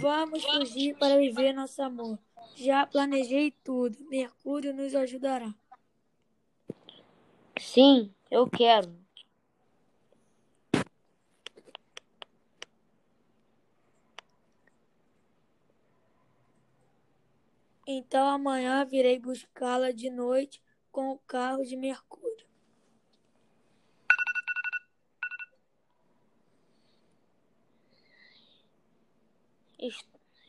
Vamos fugir para viver nosso amor. Já planejei tudo. Mercúrio nos ajudará. Sim, eu quero. Então amanhã virei buscá-la de noite com o carro de Mercúrio.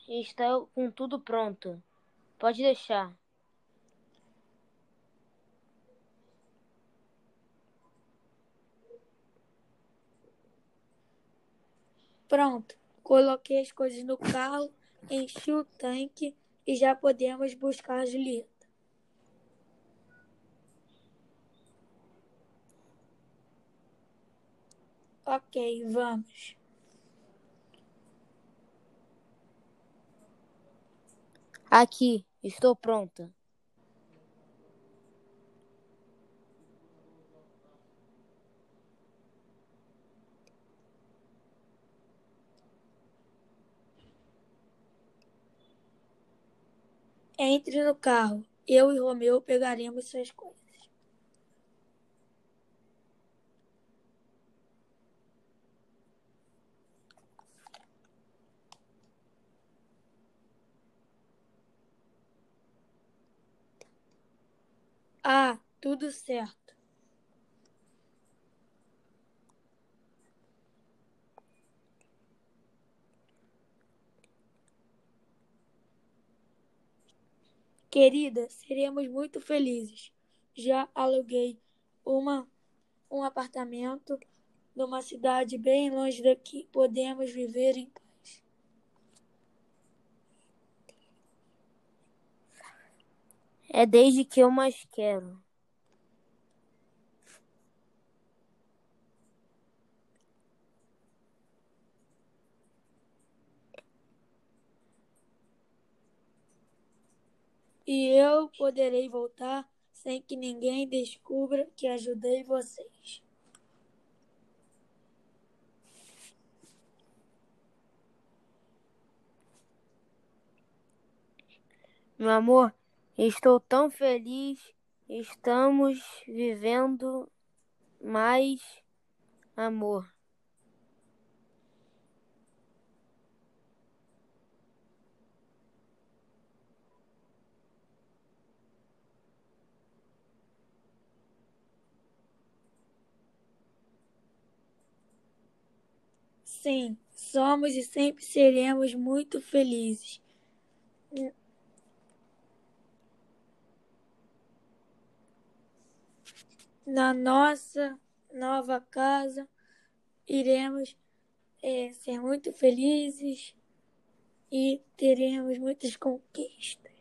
Está com tudo pronto. Pode deixar. Pronto. Coloquei as coisas no carro, enchi o tanque e já podemos buscar a Julieta. Ok, vamos. Aqui, estou pronta. Entre no carro. Eu e Romeu pegaremos suas coisas. Ah, tudo certo. Querida, seremos muito felizes. Já aluguei uma, um apartamento numa cidade bem longe daqui. Podemos viver em É desde que eu mais quero. E eu poderei voltar sem que ninguém descubra que ajudei vocês. Meu amor, estou tão feliz. Estamos vivendo mais amor. Sim, somos e sempre seremos muito felizes. Na nossa nova casa, iremos eh, ser muito felizes e teremos muitas conquistas.